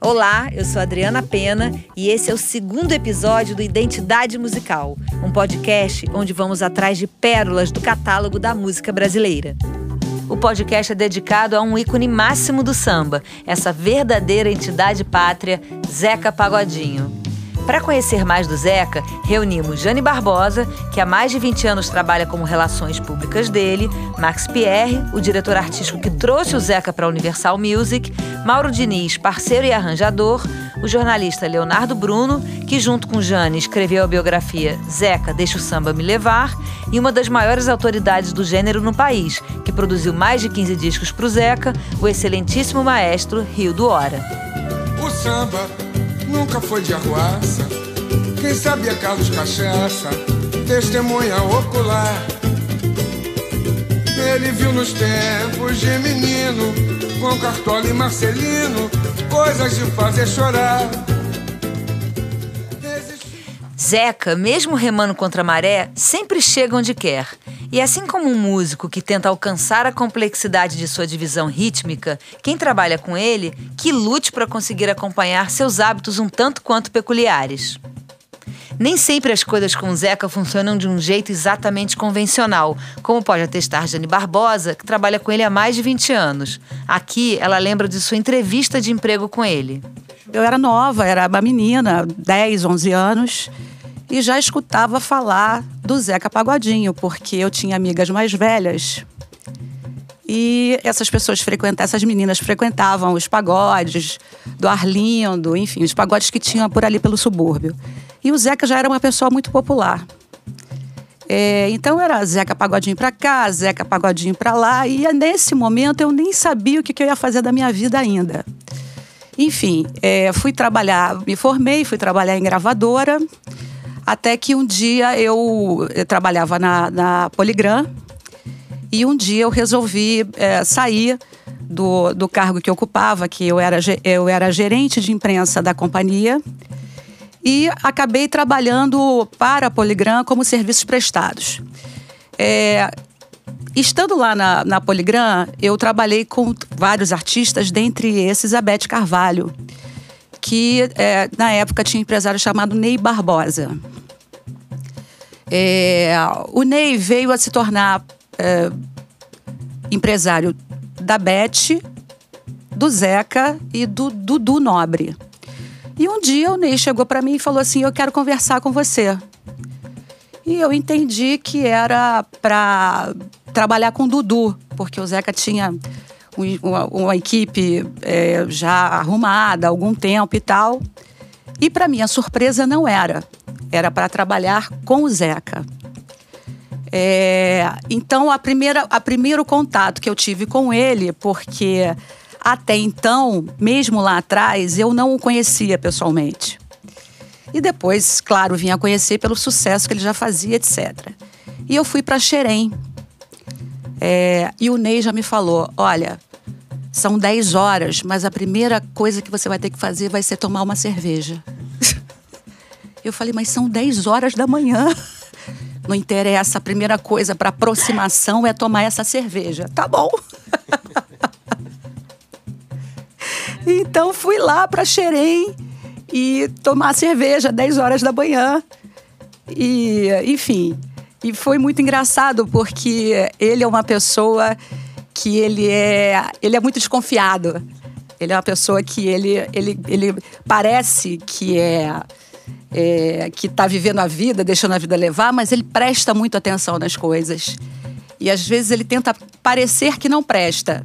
Olá, eu sou Adriana Pena e esse é o segundo episódio do Identidade Musical, um podcast onde vamos atrás de pérolas do catálogo da música brasileira. O podcast é dedicado a um ícone máximo do samba, essa verdadeira entidade pátria, Zeca Pagodinho. Para conhecer mais do Zeca, reunimos Jane Barbosa, que há mais de 20 anos trabalha como relações públicas dele, Max Pierre, o diretor artístico que trouxe o Zeca para a Universal Music, Mauro Diniz, parceiro e arranjador, o jornalista Leonardo Bruno, que junto com Jane escreveu a biografia Zeca, Deixa o Samba Me Levar, e uma das maiores autoridades do gênero no país, que produziu mais de 15 discos para o Zeca, o excelentíssimo maestro Rio do Hora. O samba nunca foi de arruaça. Quem sabia Carlos Cachaça, testemunha ocular. Ele viu nos tempos de menino, com Cartola e Marcelino, coisas de fazer chorar. Zeca, mesmo remando contra a maré, sempre chega onde quer. E assim como um músico que tenta alcançar a complexidade de sua divisão rítmica, quem trabalha com ele, que lute para conseguir acompanhar seus hábitos um tanto quanto peculiares. Nem sempre as coisas com Zeca funcionam de um jeito exatamente convencional, como pode atestar Jane Barbosa, que trabalha com ele há mais de 20 anos. Aqui, ela lembra de sua entrevista de emprego com ele. Eu era nova, era uma menina, 10, 11 anos, e já escutava falar do Zeca Pagodinho, porque eu tinha amigas mais velhas. E essas pessoas frequentavam, essas meninas frequentavam os pagodes do Arlindo, enfim, os pagodes que tinham por ali pelo subúrbio. E o Zeca já era uma pessoa muito popular. É, então era Zeca Pagodinho para cá, Zeca Pagodinho para lá, e nesse momento eu nem sabia o que, que eu ia fazer da minha vida ainda. Enfim, é, fui trabalhar, me formei, fui trabalhar em gravadora, até que um dia eu, eu trabalhava na, na Poligram, e um dia eu resolvi é, sair do, do cargo que ocupava, que eu era, eu era gerente de imprensa da companhia, e acabei trabalhando para a Poligram como serviços prestados. É, Estando lá na, na Poligram, eu trabalhei com vários artistas, dentre esses a Beth Carvalho, que é, na época tinha um empresário chamado Ney Barbosa. É, o Ney veio a se tornar é, empresário da Beth, do Zeca e do Dudu Nobre. E um dia o Ney chegou para mim e falou assim: Eu quero conversar com você. E eu entendi que era para trabalhar com o Dudu, porque o Zeca tinha uma, uma equipe é, já arrumada há algum tempo e tal. E para mim a surpresa não era, era para trabalhar com o Zeca. É, então a primeira, a primeiro contato que eu tive com ele, porque até então, mesmo lá atrás, eu não o conhecia pessoalmente. E depois, claro, vim a conhecer pelo sucesso que ele já fazia, etc. E eu fui para Xerém, é, e o Ney já me falou: olha, são 10 horas, mas a primeira coisa que você vai ter que fazer vai ser tomar uma cerveja. Eu falei, mas são 10 horas da manhã. Não interessa, a primeira coisa para aproximação é tomar essa cerveja. Tá bom. então fui lá para Xerém e tomar cerveja 10 horas da manhã. E, enfim, e foi muito engraçado porque ele é uma pessoa que ele é, ele é muito desconfiado. Ele é uma pessoa que ele, ele, ele parece que é, é que está vivendo a vida, deixando a vida levar, mas ele presta muito atenção nas coisas. E às vezes ele tenta parecer que não presta.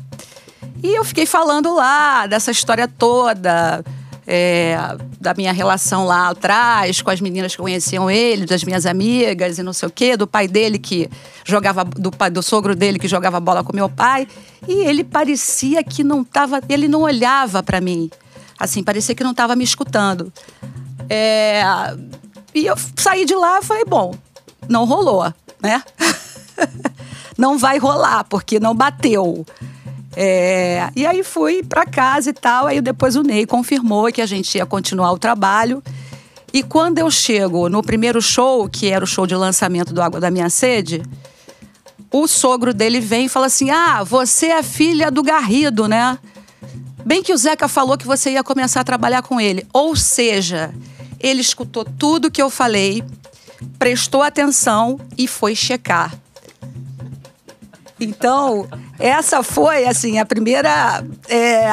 E eu fiquei falando lá dessa história toda é, da minha relação lá atrás, com as meninas que conheciam ele, das minhas amigas e não sei o quê, do pai dele que jogava, do, do sogro dele que jogava bola com meu pai. E ele parecia que não estava, ele não olhava para mim. Assim, parecia que não estava me escutando. É, e eu saí de lá e falei, bom, não rolou, né? não vai rolar, porque não bateu. É, e aí fui para casa e tal. Aí depois o Ney confirmou que a gente ia continuar o trabalho. E quando eu chego no primeiro show, que era o show de lançamento do Água da Minha Sede, o sogro dele vem e fala assim: Ah, você é filha do Garrido, né? Bem que o Zeca falou que você ia começar a trabalhar com ele. Ou seja, ele escutou tudo que eu falei, prestou atenção e foi checar. Então, essa foi, assim, a primeira é,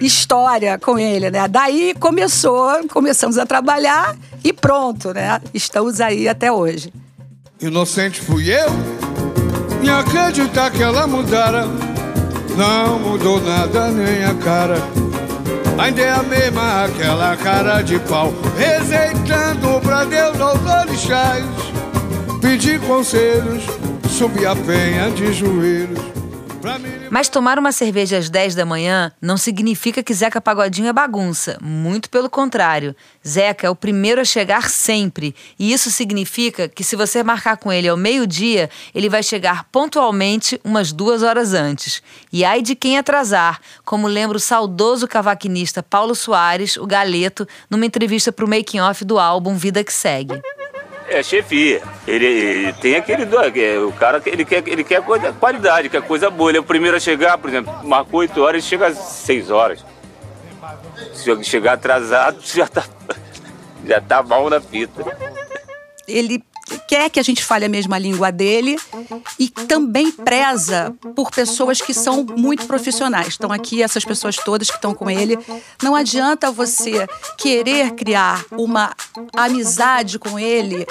história com ele, né? Daí começou, começamos a trabalhar e pronto, né? Estamos aí até hoje. Inocente fui eu, me acreditar que ela mudara. Não mudou nada nem a cara. Ainda é a mesma aquela cara de pau, rejeitando pra Deus aos orixás. Pedir conselhos, a penha de joelhos. Mas tomar uma cerveja às 10 da manhã não significa que Zeca Pagodinho é bagunça. Muito pelo contrário. Zeca é o primeiro a chegar sempre. E isso significa que se você marcar com ele ao meio-dia, ele vai chegar pontualmente umas duas horas antes. E ai de quem atrasar, como lembra o saudoso cavaquinista Paulo Soares, o Galeto, numa entrevista para o making-off do álbum Vida que Segue. É chefia. Ele, ele, tem aquele. É, o cara ele quer, ele quer coisa, qualidade, quer coisa boa. Ele é o primeiro a chegar, por exemplo, marcou 8 horas, ele chega às 6 horas. Se chegar atrasado, já tá, já tá mal na fita. Ele quer que a gente fale a mesma língua dele e também preza por pessoas que são muito profissionais. Estão aqui essas pessoas todas que estão com ele. Não adianta você querer criar uma amizade com ele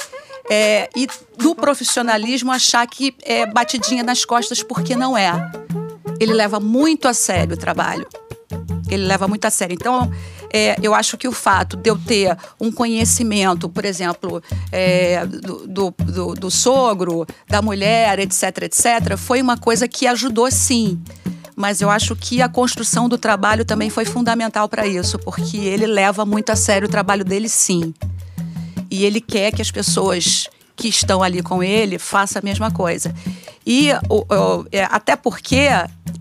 é, e do profissionalismo achar que é batidinha nas costas, porque não é. Ele leva muito a sério o trabalho. Ele leva muito a sério. Então, é, eu acho que o fato de eu ter um conhecimento, por exemplo, é, do, do, do, do sogro, da mulher, etc., etc., foi uma coisa que ajudou sim mas eu acho que a construção do trabalho também foi fundamental para isso, porque ele leva muito a sério o trabalho dele, sim. E ele quer que as pessoas que estão ali com ele façam a mesma coisa. E é, até porque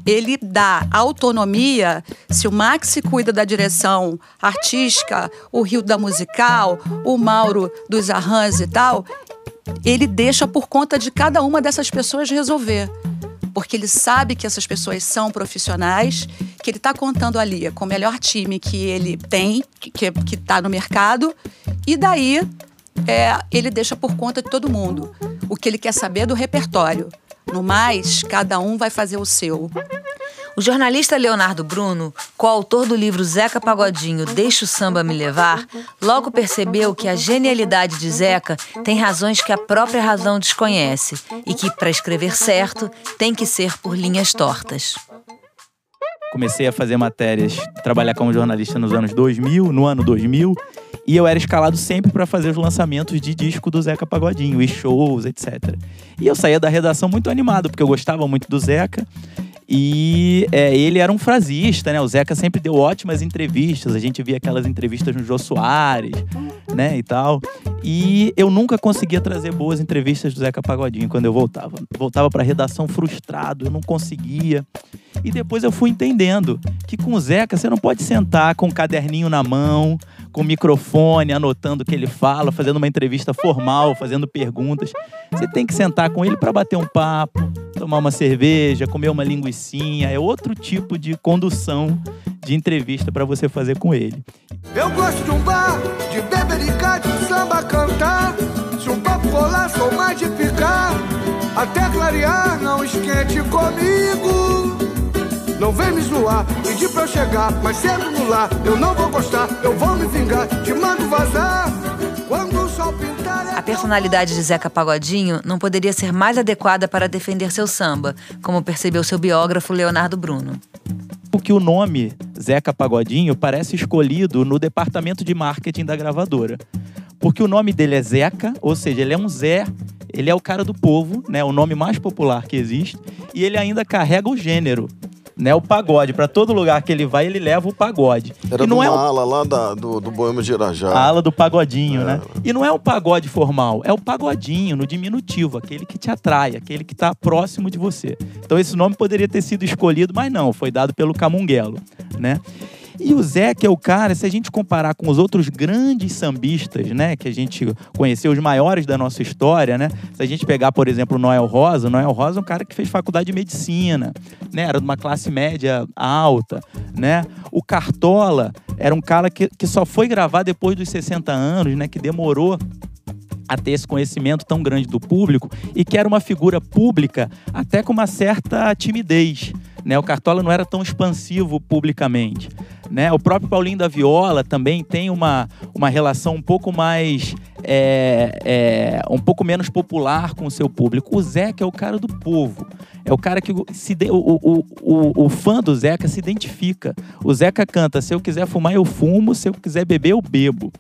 ele dá autonomia. Se o Max cuida da direção artística, o Rio da musical, o Mauro dos arranjos e tal, ele deixa por conta de cada uma dessas pessoas resolver. Porque ele sabe que essas pessoas são profissionais, que ele está contando ali com o melhor time que ele tem, que está no mercado, e daí é, ele deixa por conta de todo mundo. O que ele quer saber é do repertório. No mais, cada um vai fazer o seu. O jornalista Leonardo Bruno, coautor do livro Zeca Pagodinho Deixa o Samba Me Levar, logo percebeu que a genialidade de Zeca tem razões que a própria razão desconhece e que, para escrever certo, tem que ser por linhas tortas. Comecei a fazer matérias, trabalhar como jornalista nos anos 2000, no ano 2000, e eu era escalado sempre para fazer os lançamentos de disco do Zeca Pagodinho, e shows, etc. E eu saía da redação muito animado, porque eu gostava muito do Zeca. E é, ele era um frasista, né? O Zeca sempre deu ótimas entrevistas. A gente via aquelas entrevistas no Jô Soares, né? E tal. E eu nunca conseguia trazer boas entrevistas do Zeca Pagodinho quando eu voltava. Voltava para a redação frustrado, eu não conseguia. E depois eu fui entendendo que com o Zeca você não pode sentar com um caderninho na mão, com o microfone, anotando o que ele fala, fazendo uma entrevista formal, fazendo perguntas. Você tem que sentar com ele para bater um papo, tomar uma cerveja, comer uma linguiçinha. É outro tipo de condução de entrevista para você fazer com ele. Eu gosto de um bar, de bebericar, de samba cantar. Se um papo rolar, sou mais de ficar. Até clarear, não esquente comigo. Não vem me zoar, pedir pra eu chegar, mas cedo no lar, eu não vou gostar, eu vou me vingar, te mando vazar. Quando o sol pintar. É a personalidade de Zeca Pagodinho não poderia ser mais adequada para defender seu samba, como percebeu seu biógrafo Leonardo Bruno. Porque o nome Zeca Pagodinho parece escolhido no departamento de marketing da gravadora. Porque o nome dele é Zeca, ou seja, ele é um Zé, ele é o cara do povo, né, o nome mais popular que existe, e ele ainda carrega o gênero né, o pagode. Para todo lugar que ele vai, ele leva o pagode. Era e não uma é um... ala lá da, do, do Boêmio de Irajá. A ala do pagodinho, é. né? E não é o pagode formal, é o pagodinho, no diminutivo, aquele que te atrai, aquele que está próximo de você. Então esse nome poderia ter sido escolhido, mas não, foi dado pelo Camunguelo, né? E o Zeca é o cara, se a gente comparar com os outros grandes sambistas, né, que a gente conheceu, os maiores da nossa história, né? Se a gente pegar, por exemplo, o Noel Rosa, o Noel Rosa é um cara que fez faculdade de medicina, né? Era de uma classe média alta, né? O Cartola era um cara que, que só foi gravar depois dos 60 anos, né? Que demorou a ter esse conhecimento tão grande do público e que era uma figura pública até com uma certa timidez. Né? O Cartola não era tão expansivo publicamente. Né? O próprio Paulinho da Viola também tem uma, uma relação um pouco mais. É, é, um pouco menos popular com o seu público. O Zeca é o cara do povo. É o cara que se de, o, o, o, o fã do Zeca se identifica. O Zeca canta: se eu quiser fumar, eu fumo, se eu quiser beber, eu bebo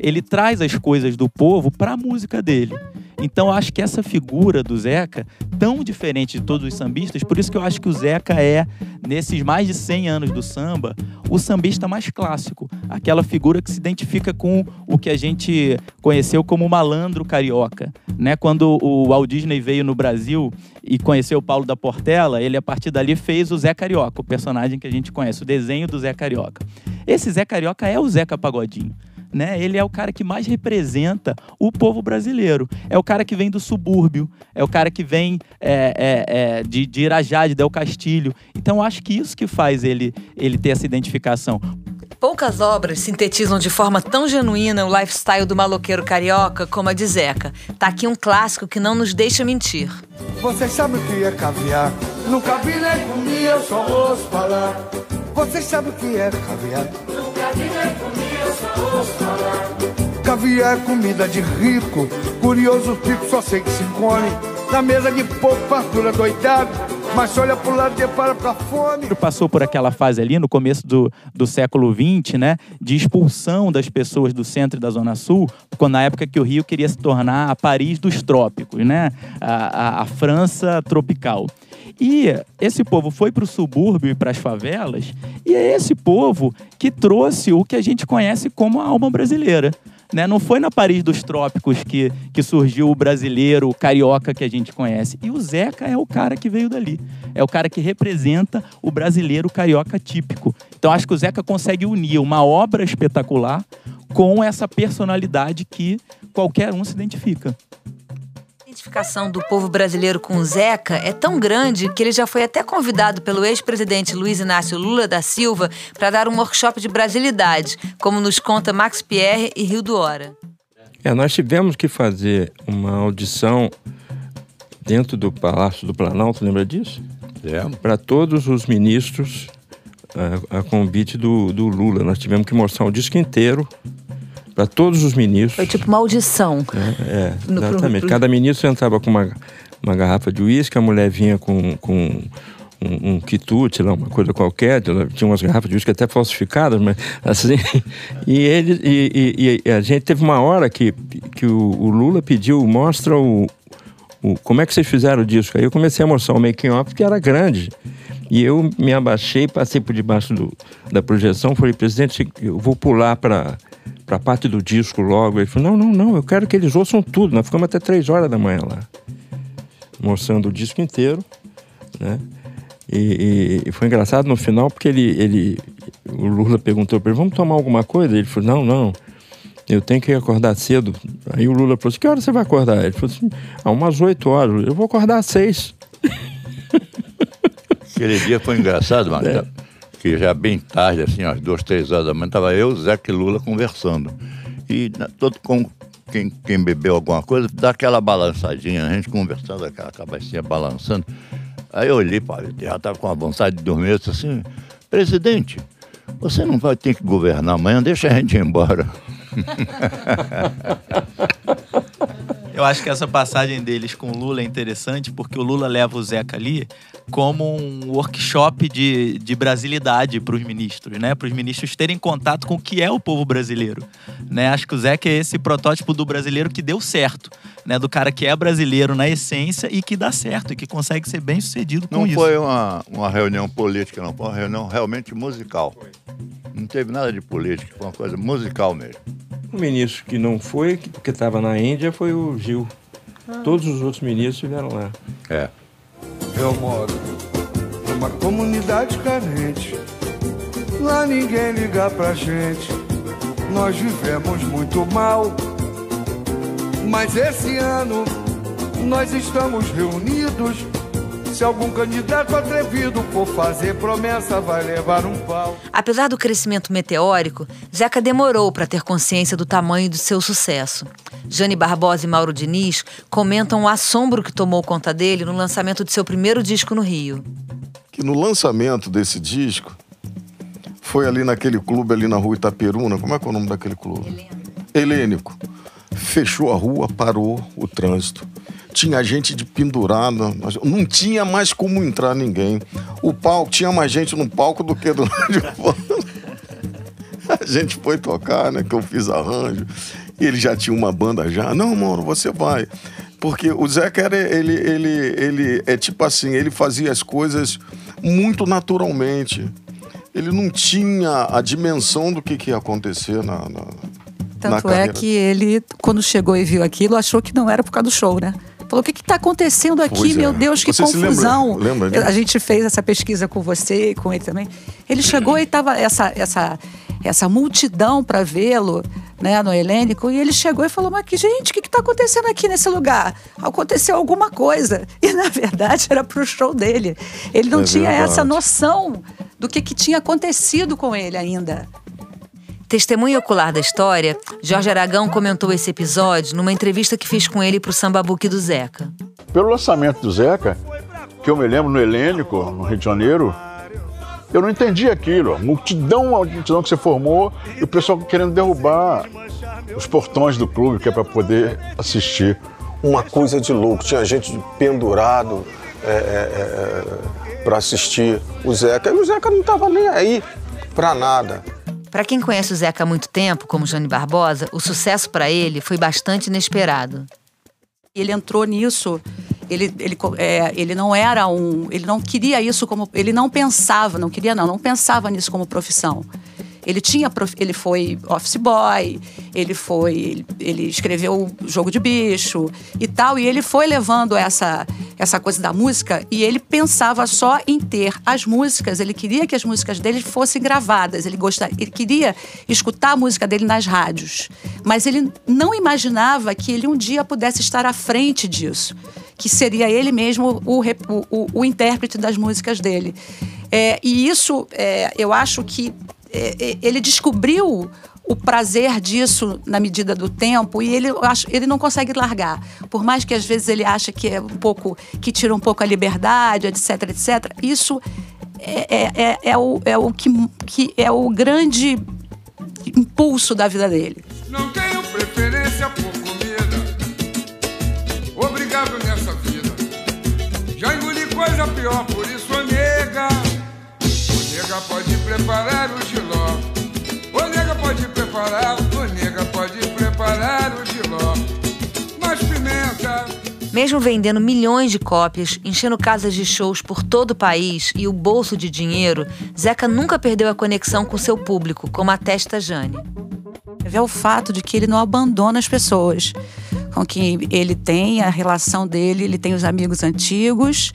ele traz as coisas do povo para a música dele. Então acho que essa figura do Zeca, tão diferente de todos os sambistas, por isso que eu acho que o Zeca é, nesses mais de 100 anos do samba, o sambista mais clássico. Aquela figura que se identifica com o que a gente conheceu como malandro carioca. Né? Quando o Walt Disney veio no Brasil e conheceu o Paulo da Portela, ele a partir dali fez o Zé Carioca, o personagem que a gente conhece, o desenho do Zé Carioca. Esse Zé Carioca é o Zeca Pagodinho né? Ele é o cara que mais representa o povo brasileiro. É o cara que vem do subúrbio, é o cara que vem é, é, é, de, de Irajá, de Del Castilho. Então, acho que isso que faz ele, ele ter essa identificação. Poucas obras sintetizam de forma tão genuína o lifestyle do maloqueiro carioca como a de Zeca. Tá aqui um clássico que não nos deixa mentir. Vocês sabem o que é caviar? Nunca vi nem comi, eu só ouço falar. Vocês sabem o que é caviar? Nunca vi nem comi, Caviar é comida de rico, curioso pico só sei que se come. Na mesa de pouco, fartura doidado, mas olha pro lado e para pra fome. Passou por aquela fase ali no começo do, do século XX, né? De expulsão das pessoas do centro e da zona sul, quando na época que o Rio queria se tornar a Paris dos trópicos, né? a, a, a França tropical. E esse povo foi para o subúrbio e para as favelas, e é esse povo que trouxe o que a gente conhece como a alma brasileira. Né? Não foi na Paris dos Trópicos que, que surgiu o brasileiro, o carioca que a gente conhece. E o Zeca é o cara que veio dali. É o cara que representa o brasileiro carioca típico. Então acho que o Zeca consegue unir uma obra espetacular com essa personalidade que qualquer um se identifica identificação do povo brasileiro com o Zeca é tão grande que ele já foi até convidado pelo ex-presidente Luiz Inácio Lula da Silva para dar um workshop de brasilidade, como nos conta Max Pierre e Rio do Hora. É, nós tivemos que fazer uma audição dentro do Palácio do Planalto, lembra disso? É. Para todos os ministros, a, a convite do, do Lula. Nós tivemos que mostrar o disco inteiro para todos os ministros. Foi tipo uma audição. É, é exatamente. Cada ministro entrava com uma, uma garrafa de uísque, a mulher vinha com, com um, um quitute, lá, uma coisa qualquer, tinha umas garrafas de uísque até falsificadas, mas assim. E, ele, e, e, e, a gente teve uma hora que, que o, o Lula pediu, mostra o, o, como é que vocês fizeram o disco. Aí eu comecei a mostrar o making off, que era grande. E eu me abaixei, passei por debaixo do, da projeção, falei, presidente, eu vou pular para para a parte do disco logo. Ele falou: não, não, não, eu quero que eles ouçam tudo. Nós ficamos até três horas da manhã lá, mostrando o disco inteiro, né? E, e, foi engraçado no final porque ele, ele o Lula perguntou para ele: vamos tomar alguma coisa? Ele falou: não, não. Eu tenho que acordar cedo. Aí o Lula falou assim: que hora você vai acordar? Ele falou assim: ah, umas oito horas. Eu vou acordar às seis. Aquele dia foi engraçado, Marcelo. É que já bem tarde, assim, às duas, três horas da manhã, estava eu, Zeca e Lula conversando. E todo com quem, quem bebeu alguma coisa, dá aquela balançadinha, a gente conversando, aquela cabecinha balançando. Aí eu olhei, pá, já estava com a vontade de dormir, eu disse assim, presidente, você não vai ter que governar amanhã, deixa a gente ir embora. Eu acho que essa passagem deles com o Lula é interessante porque o Lula leva o Zeca ali como um workshop de, de brasilidade para os ministros, né? Para os ministros terem contato com o que é o povo brasileiro, né? Acho que o Zeca é esse protótipo do brasileiro que deu certo, né? Do cara que é brasileiro na essência e que dá certo e que consegue ser bem sucedido com não isso. Não foi uma, uma reunião política, não. Foi uma reunião realmente musical. Não teve nada de política, foi uma coisa musical mesmo. O ministro que não foi, porque estava na Índia, foi o Gil. Ah. Todos os outros ministros estiveram lá. É. Eu moro numa comunidade carente. lá ninguém liga pra gente. Nós vivemos muito mal, mas esse ano nós estamos reunidos. Se algum candidato atrevido for fazer promessa, vai levar um pau. Apesar do crescimento meteórico, Zeca demorou para ter consciência do tamanho do seu sucesso. Jane Barbosa e Mauro Diniz comentam o assombro que tomou conta dele no lançamento de seu primeiro disco no Rio. Que no lançamento desse disco, foi ali naquele clube ali na rua Itaperuna, como é que é o nome daquele clube? Helênico. Fechou a rua, parou o trânsito. Tinha gente de pendurada, não tinha mais como entrar ninguém. O palco, tinha mais gente no palco do que do lado de fora. A gente foi tocar, né? Que eu fiz arranjo. E ele já tinha uma banda já. Não, mano, você vai. Porque o Zeca era, ele, ele, ele é tipo assim, ele fazia as coisas muito naturalmente. Ele não tinha a dimensão do que, que ia acontecer na, na Tanto é que ele, quando chegou e viu aquilo, achou que não era por causa do show, né? Falou: o que está acontecendo aqui? Pois Meu é. Deus, que você confusão. Lembra, lembra a gente fez essa pesquisa com você e com ele também. Ele chegou e estava essa, essa, essa multidão para vê-lo né, no Helênico, e ele chegou e falou: Mas que gente, o que está acontecendo aqui nesse lugar? Aconteceu alguma coisa. E na verdade era para o show dele. Ele não é tinha verdade. essa noção do que, que tinha acontecido com ele ainda. Testemunha ocular da história, Jorge Aragão comentou esse episódio numa entrevista que fez com ele para o Samba Book do Zeca. Pelo lançamento do Zeca, que eu me lembro no Helênico, no Rio de Janeiro, eu não entendi aquilo. Multidão, a multidão que você formou e o pessoal querendo derrubar os portões do clube, que é para poder assistir. Uma coisa de louco. Tinha gente pendurado é, é, é, para assistir o Zeca. E o Zeca não estava nem aí para nada. Para quem conhece o Zeca há muito tempo, como Jane Barbosa, o sucesso para ele foi bastante inesperado. Ele entrou nisso, ele, ele, é, ele não era um. Ele não queria isso como. Ele não pensava, não queria, não, não pensava nisso como profissão. Ele tinha, ele foi office boy, ele foi, ele, escreveu jogo de bicho e tal, e ele foi levando essa essa coisa da música e ele pensava só em ter as músicas, ele queria que as músicas dele fossem gravadas, ele gostava, ele queria escutar a música dele nas rádios, mas ele não imaginava que ele um dia pudesse estar à frente disso, que seria ele mesmo o, o, o intérprete das músicas dele. É, e isso, é, eu acho que ele descobriu o prazer disso na medida do tempo e ele, ele não consegue largar. Por mais que às vezes ele acha que é um pouco que tira um pouco a liberdade, etc, etc. Isso é, é, é, é o, é o que, que é o grande impulso da vida dele. Não tenho preferência por comida. Obrigado nessa vida. Já engoli coisa pior, por isso, nega. O nega pode preparar o giló pode preparar, o nega pode preparar o giló. Mas pimenta. Mesmo vendendo milhões de cópias, enchendo casas de shows por todo o país e o bolso de dinheiro, Zeca nunca perdeu a conexão com seu público, como atesta Jane. É o fato de que ele não abandona as pessoas com quem ele tem, a relação dele, ele tem os amigos antigos,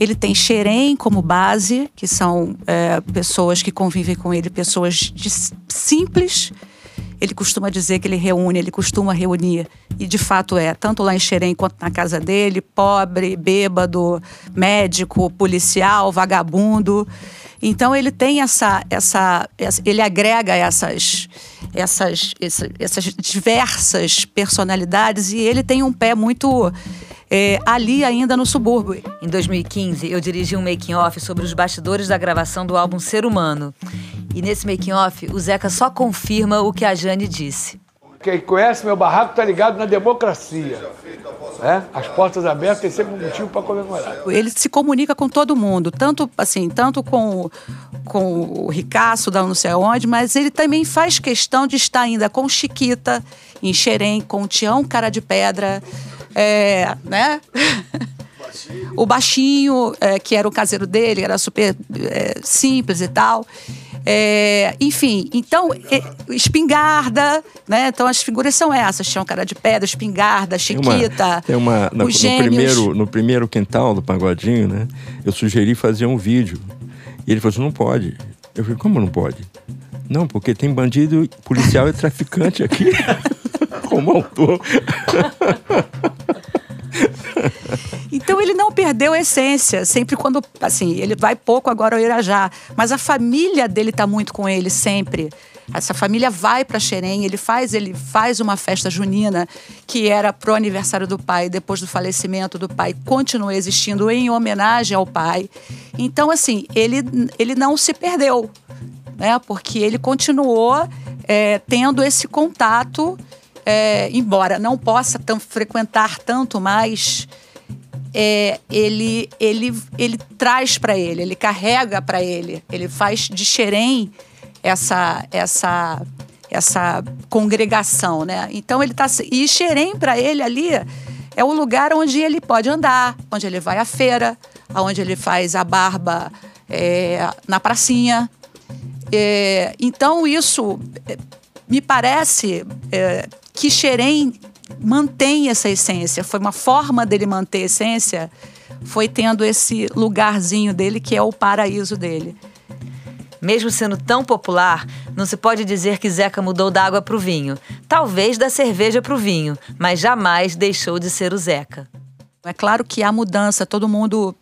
ele tem Xerém como base, que são é, pessoas que convivem com ele, pessoas de, simples. Ele costuma dizer que ele reúne, ele costuma reunir, e de fato é, tanto lá em Xerém quanto na casa dele, pobre, bêbado, médico, policial, vagabundo. Então ele tem essa, essa, ele agrega essas, essas, essas diversas personalidades e ele tem um pé muito é, ali ainda no subúrbio. Em 2015, eu dirigi um making-off sobre os bastidores da gravação do álbum Ser Humano. E nesse making-off, o Zeca só confirma o que a Jane disse. Quem conhece meu barraco tá ligado na democracia. É? As portas abertas tem sempre um motivo para comemorar. Ele se comunica com todo mundo, tanto assim, tanto com, com o Ricaço da não sei onde, mas ele também faz questão de estar ainda com Chiquita, em Xerém, com o Tião Cara de Pedra, é, né? o baixinho, é, que era o caseiro dele, era super é, simples e tal. É, enfim, então, é, espingarda, né? Então as figuras são essas: Chão Cara de Pedra, espingarda, Chiquita. Tem uma, tem uma no, no, primeiro, no primeiro quintal do Pagodinho, né? Eu sugeri fazer um vídeo. E ele falou assim: não pode. Eu falei, como não pode? Não, porque tem bandido, policial e traficante aqui. Como autor. Então ele não perdeu a essência. Sempre quando, assim, ele vai pouco agora ao Irajá, mas a família dele está muito com ele sempre. Essa família vai para Xerém, ele faz, ele faz uma festa junina que era pro aniversário do pai, depois do falecimento do pai, continua existindo em homenagem ao pai. Então, assim, ele, ele não se perdeu, né? Porque ele continuou é, tendo esse contato, é, embora não possa tão, frequentar tanto mais. É, ele, ele, ele traz para ele, ele carrega para ele, ele faz de Xerém essa essa essa congregação, né? Então ele tá e Xerém para ele ali é o lugar onde ele pode andar, onde ele vai à feira, onde ele faz a barba é, na pracinha. É, então isso é, me parece é, que Xerém mantém essa essência. Foi uma forma dele manter a essência, foi tendo esse lugarzinho dele que é o paraíso dele. Mesmo sendo tão popular, não se pode dizer que Zeca mudou da água para o vinho. Talvez da cerveja para o vinho, mas jamais deixou de ser o Zeca. É claro que há mudança, todo mundo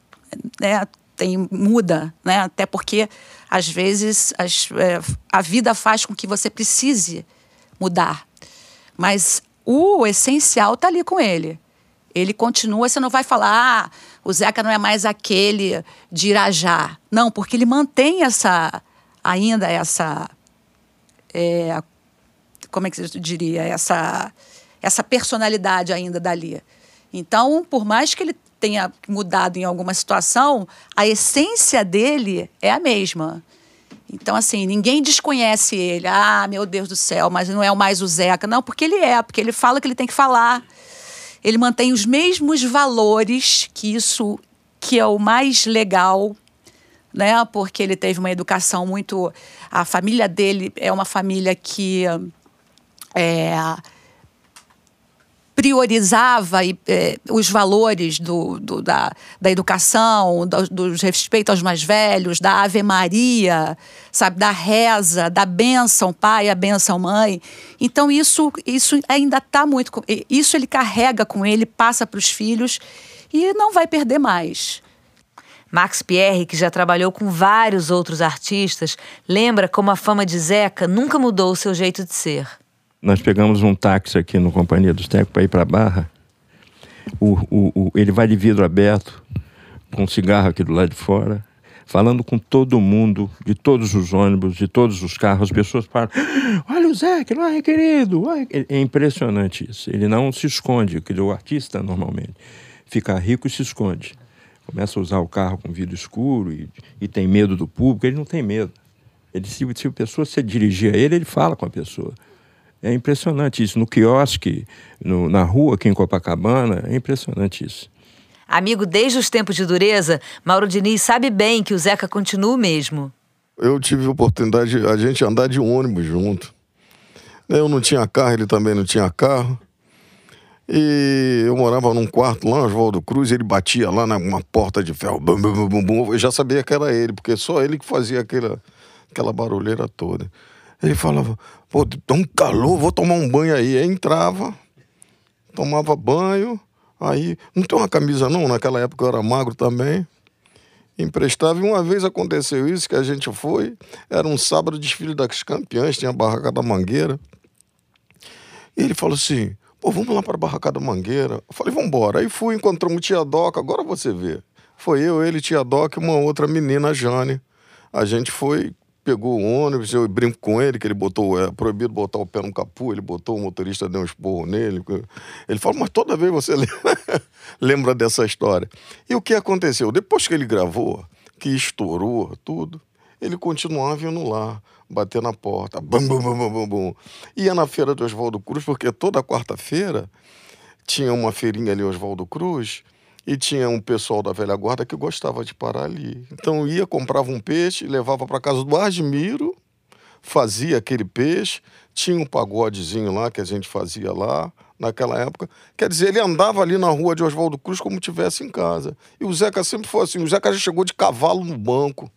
né, tem, muda, né? até porque às vezes as, é, a vida faz com que você precise mudar. Mas o essencial está ali com ele. Ele continua, você não vai falar, ah, o Zeca não é mais aquele de Irajá. Não, porque ele mantém essa ainda essa. É, como é que eu diria? Essa, essa personalidade ainda dali. Então, por mais que ele tenha mudado em alguma situação, a essência dele é a mesma. Então, assim, ninguém desconhece ele. Ah, meu Deus do céu, mas não é mais o Zeca. Não, porque ele é, porque ele fala o que ele tem que falar. Ele mantém os mesmos valores, que isso que é o mais legal né? Porque ele teve uma educação muito. A família dele é uma família que é, priorizava é, os valores do, do, da, da educação, do, do respeito aos mais velhos, da Ave Maria, sabe, da reza, da bênção pai, a bênção mãe. Então isso, isso ainda está muito. Isso ele carrega com ele, passa para os filhos e não vai perder mais. Max Pierre, que já trabalhou com vários outros artistas, lembra como a fama de Zeca nunca mudou o seu jeito de ser. Nós pegamos um táxi aqui no Companhia dos Tecos para ir para a Barra. O, o, o, ele vai de vidro aberto, com um cigarro aqui do lado de fora, falando com todo mundo, de todos os ônibus, de todos os carros. As pessoas falam: Olha o Zeca, não é querido. É impressionante isso. Ele não se esconde, o artista normalmente fica rico e se esconde começa a usar o carro com vidro escuro e, e tem medo do público, ele não tem medo. Ele, se, se a pessoa se dirigir a ele, ele fala com a pessoa. É impressionante isso. No quiosque, no, na rua aqui em Copacabana, é impressionante isso. Amigo desde os tempos de dureza, Mauro Diniz sabe bem que o Zeca continua o mesmo. Eu tive a oportunidade de a gente andar de ônibus junto. Eu não tinha carro, ele também não tinha carro. E eu morava num quarto lá, Oswaldo Cruz, ele batia lá numa porta de ferro. Bum, bum, bum, bum, eu já sabia que era ele, porque só ele que fazia aquela, aquela barulheira toda. Ele falava, pô, tá um calor, vou tomar um banho aí. Aí entrava, tomava banho, aí. Não tem uma camisa não, naquela época eu era magro também. Emprestava, e uma vez aconteceu isso, que a gente foi, era um sábado desfile das campeãs, tinha a barraca da Mangueira. E ele falou assim: Pô, vamos lá para a Barraca da Mangueira. Eu falei, vamos embora. Aí fui, encontramos Tia Doca, agora você vê. Foi eu, ele, Tia Doca e uma outra menina, a Jane. A gente foi, pegou o ônibus, eu brinco com ele, que ele botou, é proibido botar o pé no capu, ele botou, o motorista deu um esporro nele. Ele falou, mas toda vez você lembra dessa história. E o que aconteceu? Depois que ele gravou, que estourou tudo, ele continuava vindo lá bater na porta. Bum, bum, bum, bum, bum. Ia na feira do Oswaldo Cruz, porque toda quarta-feira tinha uma feirinha ali, Oswaldo Cruz, e tinha um pessoal da velha guarda que gostava de parar ali. Então ia, comprava um peixe, levava para casa do Admiro, fazia aquele peixe, tinha um pagodezinho lá que a gente fazia lá naquela época. Quer dizer, ele andava ali na rua de Oswaldo Cruz como tivesse em casa. E o Zeca sempre foi assim, o Zeca já chegou de cavalo no banco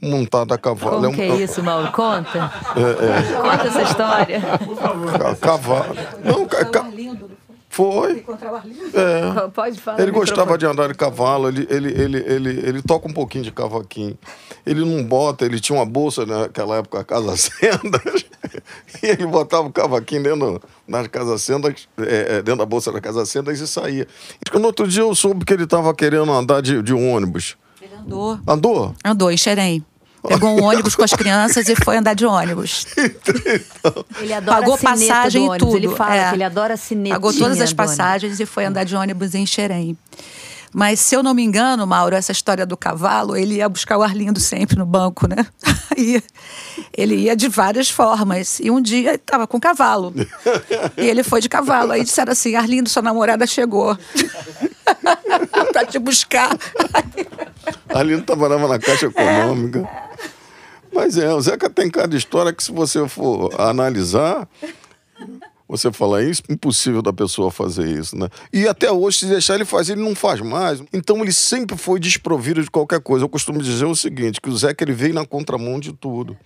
montada a cavalo. Como É um- que é isso, Mauro? Conta. É, Conta essa história. é, ca- cavalo. Não, ca- ca- foi. É. Pode falar. Ele gostava microfone. de andar de cavalo, ele, ele, ele, ele, ele toca um pouquinho de cavaquinho. Ele não bota, ele tinha uma bolsa naquela época, Casa Sendas, e ele botava o cavaquinho dentro das Casa Sendas, é, é, dentro da bolsa da Casa Sendas e saía. No outro dia eu soube que ele estava querendo andar de, de ônibus. Andou. Andou? Andou em Xerém. Pegou um ônibus com as crianças e foi andar de ônibus. Ele adora Pagou passagem do e tudo. Ele fala é. que ele adora a sinetinha Pagou todas as passagens e foi andar de ônibus em Xerém. Mas se eu não me engano, Mauro, essa história do cavalo, ele ia buscar o Arlindo sempre no banco, né? Aí ele ia de várias formas. E um dia ele estava com cavalo. E ele foi de cavalo. Aí disseram assim: Arlindo, sua namorada chegou. pra te buscar. Ali não trabalhava na Caixa Econômica. Mas é, o Zeca tem cada história que se você for analisar, você fala, é impossível da pessoa fazer isso, né? E até hoje, se deixar ele fazer, ele não faz mais. Então ele sempre foi desprovido de qualquer coisa. Eu costumo dizer o seguinte, que o Zeca ele veio na contramão de tudo.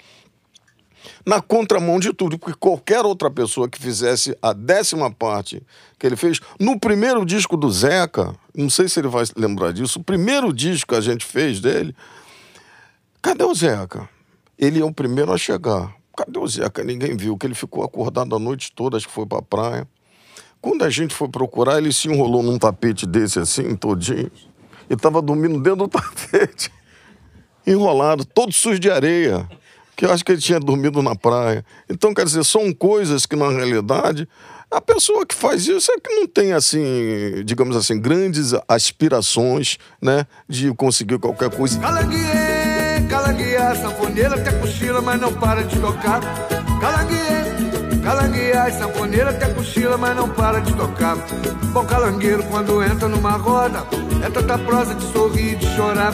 Na contramão de tudo, porque qualquer outra pessoa que fizesse a décima parte que ele fez, no primeiro disco do Zeca, não sei se ele vai lembrar disso, o primeiro disco que a gente fez dele, cadê o Zeca? Ele é o primeiro a chegar. Cadê o Zeca? Ninguém viu, que ele ficou acordado a noite toda, acho que foi pra praia. Quando a gente foi procurar, ele se enrolou num tapete desse assim, todinho, e tava dormindo dentro do tapete, enrolado, todo sujo de areia, que eu acho que ele tinha dormido na praia. Então, quer dizer, são coisas que, na realidade, a pessoa que faz isso é que não tem, assim, digamos assim, grandes aspirações, né, de conseguir qualquer coisa. Calanguiê, calangueia, sanfoneira até cochila, mas não para de tocar. Calanguiê, calangueia, sanfoneira até cochila, mas não para de tocar. Bom calangueiro, quando entra numa roda, é tanta prosa de sorrir e de chorar.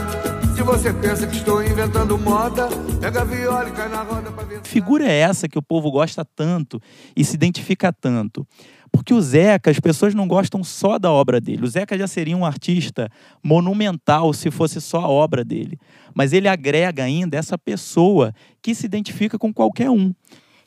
Se você pensa que estou inventando moda, pega viola e cai na roda pra ver. Figura é essa que o povo gosta tanto e se identifica tanto? Porque o Zeca, as pessoas não gostam só da obra dele. O Zeca já seria um artista monumental se fosse só a obra dele. Mas ele agrega ainda essa pessoa que se identifica com qualquer um.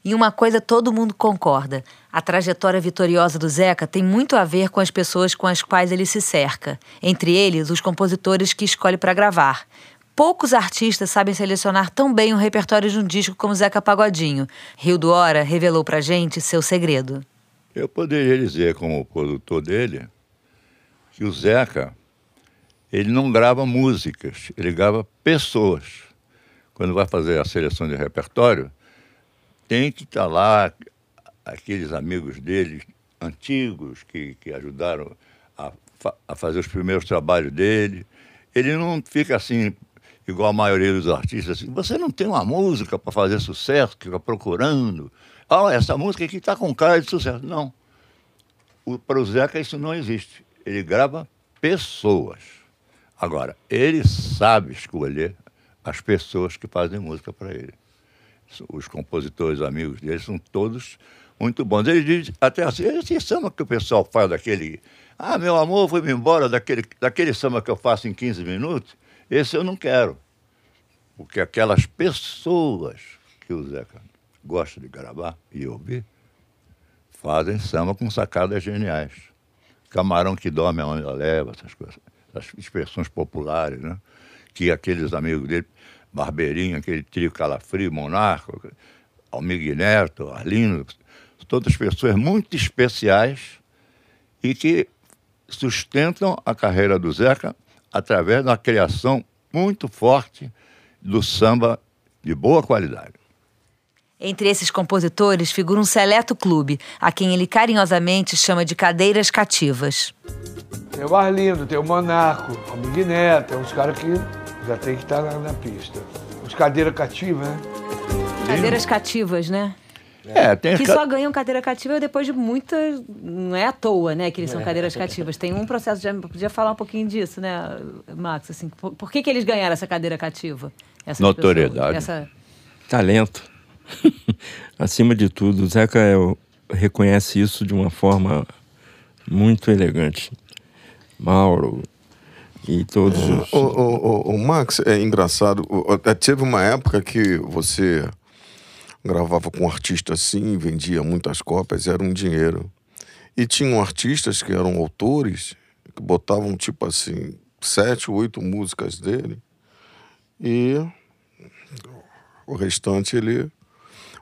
E uma coisa todo mundo concorda: a trajetória vitoriosa do Zeca tem muito a ver com as pessoas com as quais ele se cerca, entre eles os compositores que escolhe para gravar. Poucos artistas sabem selecionar tão bem o repertório de um disco como Zeca Pagodinho. Rio do Hora revelou pra gente seu segredo. Eu poderia dizer, como produtor dele, que o Zeca, ele não grava músicas, ele grava pessoas. Quando vai fazer a seleção de repertório, tem que estar lá aqueles amigos dele antigos que, que ajudaram a, a fazer os primeiros trabalhos dele. Ele não fica assim, igual a maioria dos artistas, assim, você não tem uma música para fazer sucesso, que fica procurando. Ah, essa música aqui está com cara de sucesso. Não. Para o Zeca isso não existe. Ele grava pessoas. Agora, ele sabe escolher as pessoas que fazem música para ele. Os compositores amigos dele são todos muito bons. Ele diz até assim, esse samba que o pessoal faz daquele... Ah, meu amor, foi-me embora daquele, daquele samba que eu faço em 15 minutos. Esse eu não quero. Porque aquelas pessoas que o Zeca gosta de gravar e ouvir fazem samba com sacadas geniais. Camarão que dorme, a onda leva, essas coisas, essas expressões populares, né? Que aqueles amigos dele, Barbeirinho, aquele trio Calafrio, Monarco, Almir Neto, Arlindo, todas pessoas muito especiais e que sustentam a carreira do Zeca através de uma criação muito forte do samba de boa qualidade. Entre esses compositores figura um seleto clube, a quem ele carinhosamente chama de cadeiras cativas. Tem o Arlindo, tem o Monarco, o Miguel Neto, tem uns caras que já tem que estar na, na pista. Os cadeira cativa, né? Cadeiras cativas, né? É, tem Que ca- só ganham cadeira cativa depois de muitas. Não é à toa, né, que eles são cadeiras cativas. Tem um processo, já podia falar um pouquinho disso, né, Max? Assim, por, por que, que eles ganharam essa cadeira cativa? Essas Notoriedade. pessoas? Essa... Talento. Acima de tudo, o Zeca é o- reconhece isso de uma forma muito elegante. Mauro, E todos os... O, o, o, o Max, é engraçado. o- Teve uma época que você gravava com um artista assim, vendia muitas cópias, era um dinheiro. E tinham artistas que eram autores, que botavam tipo assim, sete, oito músicas dele. E o restante ele.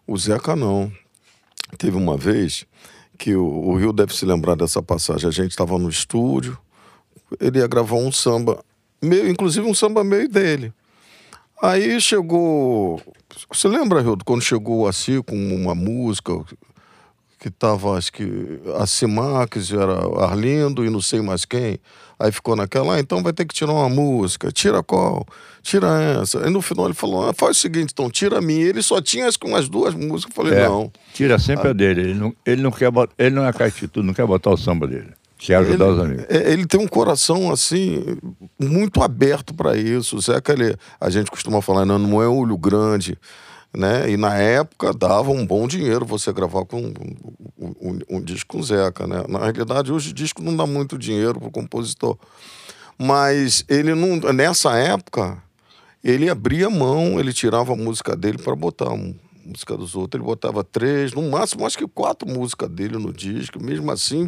O Zeca não. Teve uma vez que o, o Rio deve se lembrar dessa passagem. A gente estava no estúdio, ele ia gravar um samba, inclusive um samba meio dele. Aí chegou. Você lembra, Rio, quando chegou o Assi com uma música que tava, acho que a Simax era Arlindo e não sei mais quem. Aí ficou naquela, ah, então vai ter que tirar uma música. Tira qual? Tira essa. Aí no final ele falou, ah, faz o seguinte, então tira a minha. Ele só tinha as, umas duas músicas. Eu falei, É, não. Tira sempre a dele. Ele não, ele não quer ele não é caetitudo, não quer botar o samba dele. Quer ajudar os amigos. É, Ele tem um coração assim muito aberto para isso. O Zeca, ele, a gente costuma falar, não, não é olho grande, né? E na época dava um bom dinheiro você gravar com um, um- um- disco com Zeca, né? Na realidade, hoje o disco não dá muito dinheiro pro compositor. Mas ele não, nessa época, ele abria mão, ele tirava a música dele para botar a música dos outros. Ele botava três, no máximo acho que quatro músicas dele no disco. Mesmo assim,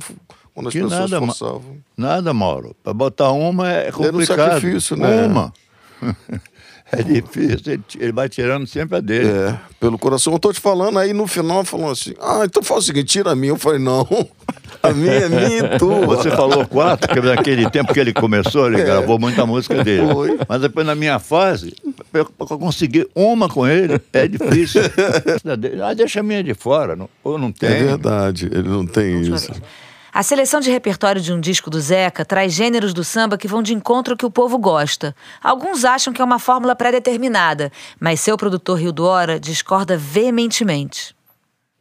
quando as Que pessoas nada, forçavam. Nada, Mauro. Para botar uma é Era um complicado. sacrifício, né? Uma. é difícil. Ele, vai tirando sempre a dele. É, pelo coração. Eu tô te falando, aí no final falou assim: ah, então faz o seguinte, tira a minha. Eu falei, não, a minha é minha e tua. Você falou quatro, porque naquele tempo que ele começou, ele É. gravou muita música dele. Foi. Mas depois, na minha fase, para conseguir uma com ele, é difícil. ah, deixa a minha de fora. Não, ou não tem. É verdade, ele não tem isso. A seleção de repertório de um disco do Zeca traz gêneros do samba que vão de encontro ao que o povo gosta. Alguns acham que é uma fórmula pré-determinada, mas seu produtor Rio do Hora discorda veementemente.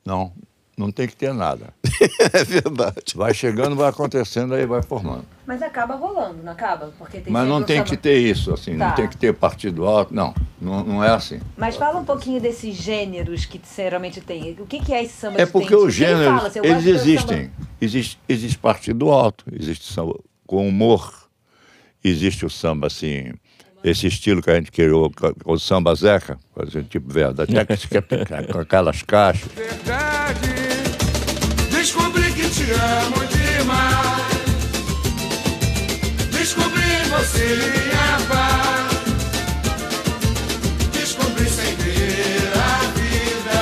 Não, não tem que ter nada. é verdade. Vai chegando, vai acontecendo, aí vai formando. Mas acaba rolando, não acaba? Porque tem Mas não tem que ter isso, assim, Tá. não tem que ter partido alto, não, não, não é assim. Mas fala um pouquinho desses gêneros que geralmente tem. O que, que é esse samba É porque os gêneros, assim, eles existem. samba- Existe, existe partido alto, existe samba com humor, existe o samba assim, esse estilo que a gente criou, o samba zeca, por exemplo, tipo verdade, com aquelas caixas. Te amo demais. Descobri você minha paz. Descobri sem ver a vida.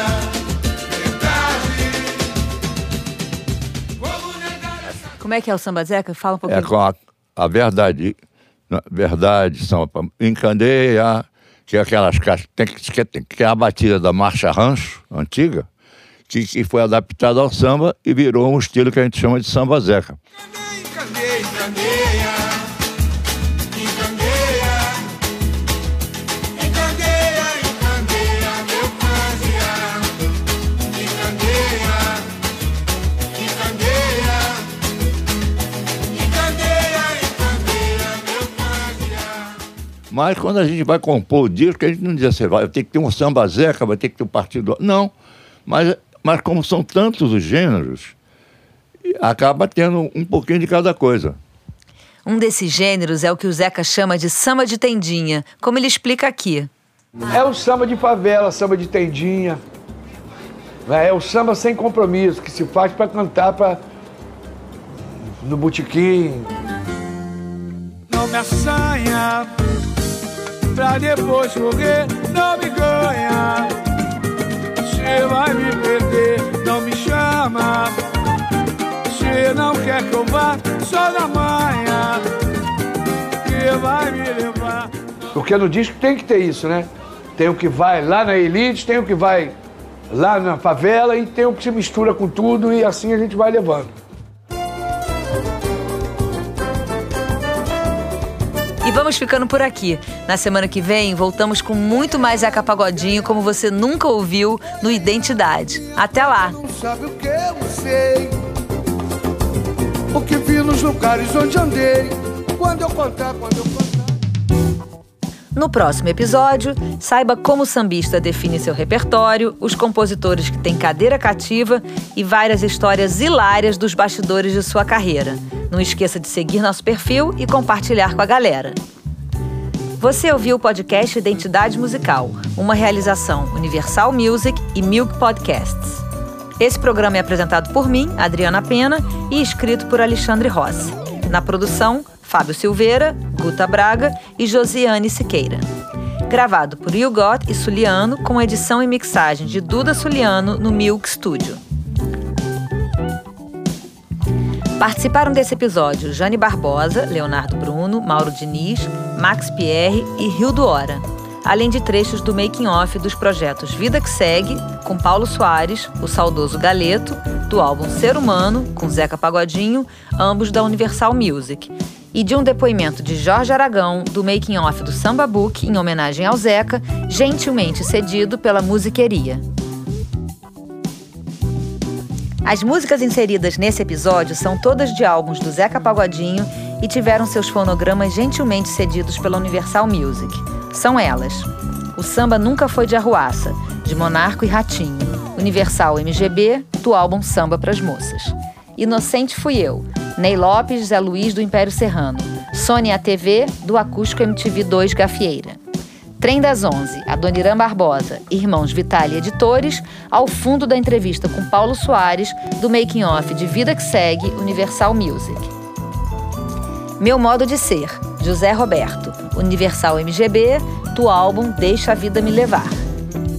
Verdade. Como negar essa Como é que é o samba Zeca? Fala um pouquinho. É com a, a verdade, verdade, samba, pra- encandeia, que é aquelas caixas, tem que, que, tem que é a batida da marcha rancho, antiga, que, que foi adaptada ao samba e virou um estilo que a gente chama de samba zeca. Mas quando a gente vai compor o disco, a gente não diz assim, vai ter que ter um samba zeca, vai ter que ter um partido. Não. Mas, mas como são tantos os gêneros, acaba tendo um pouquinho de cada coisa. Um desses gêneros é o que o Zeca chama de samba de tendinha, como ele explica aqui. É o samba de favela, samba de tendinha. né? É o samba sem compromisso, que se faz para cantar pra... no botequim. Não me assanha pra depois correr, não me ganha. Você vai me perder, não me chama. Você não quer que eu vá só na manhã. Que vai me levar. Porque no disco tem que ter isso, né? Tem o que vai lá na elite, tem o que vai lá na favela e tem o que se mistura com tudo e assim a gente vai levando. Vamos ficando por aqui. Na semana que vem, voltamos com muito mais Zeca Pagodinho, como você nunca ouviu no Identidade. Até lá! Não sabe o que eu sei. O que vi nos lugares onde andei. Quando eu contar, quando eu contar. No próximo episódio, saiba como o sambista define seu repertório, os compositores que têm cadeira cativa e várias histórias hilárias dos bastidores de sua carreira. Não esqueça de seguir nosso perfil e compartilhar com a galera. Você ouviu o podcast Identidade Musical, uma realização Universal Music e Milk Podcasts. Esse programa é apresentado por mim, Adriana Pena, e escrito por Alexandre Rossi. Na produção, Fábio Silveira, Guta Braga e Josiane Siqueira. Gravado por Got e Suliano, com edição e mixagem de Duda Suliano no Milk Studio. Participaram desse episódio Jane Barbosa, Leonardo Bruno, Mauro Diniz, Max Pierre e Rio do Hora, além de trechos do making-off dos projetos Vida que Segue, com Paulo Soares, o saudoso Galeto, do álbum Ser Humano, com Zeca Pagodinho, ambos da Universal Music, e de um depoimento de Jorge Aragão, do making-off do Samba Book, em homenagem ao Zeca, gentilmente cedido pela Musiqueria. As músicas inseridas nesse episódio são todas de álbuns do Zeca Pagodinho e tiveram seus fonogramas gentilmente cedidos pela Universal Music. São elas: O Samba Nunca Foi de Arruaça, de Monarco e Ratinho, Universal MGB, do álbum Samba Pras Moças. Inocente Fui Eu, Ney Lopes, Zé Luiz do Império Serrano, Sônia TV, do Acústico MTV 2 Gafieira. Trem das Onze, Adoniran Barbosa, Irmãos Vitale Editores, ao fundo da entrevista com Paulo Soares, do Making Off de Vida que Segue, Universal Music. Meu Modo de Ser, José Roberto, Universal MGB, do álbum Deixa a Vida Me Levar.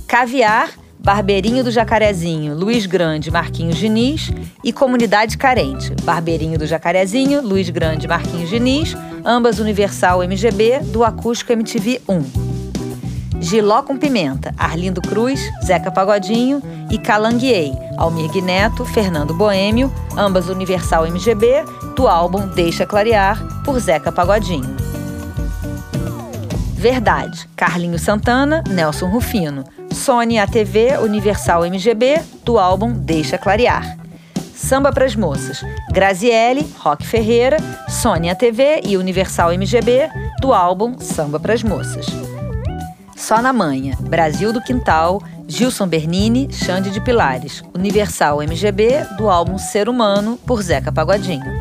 Caviar, Barbeirinho do Jacarezinho, Luiz Grande, Marquinhos Diniz e Comunidade Carente, Barbeirinho do Jacarezinho, Luiz Grande, Marquinhos Diniz, ambas Universal MGB, do Acústico MTV 1. Giló com Pimenta, Arlindo Cruz, Zeca Pagodinho e Calanguei, Almir Neto, Fernando Boêmio, ambas Universal MGB, do álbum Deixa Clarear, por Zeca Pagodinho. Verdade, Carlinho Santana, Nelson Rufino, Sony ATV, Universal MGB, do álbum Deixa Clarear. Samba pras Moças, Graziele, Rock Ferreira, Sony ATV e Universal MGB, do álbum Samba pras Moças. Só na Manha, Brasil do Quintal, Gilson Bernini, Xande de Pilares, Universal MGB, do álbum Ser Humano, por Zeca Pagodinho.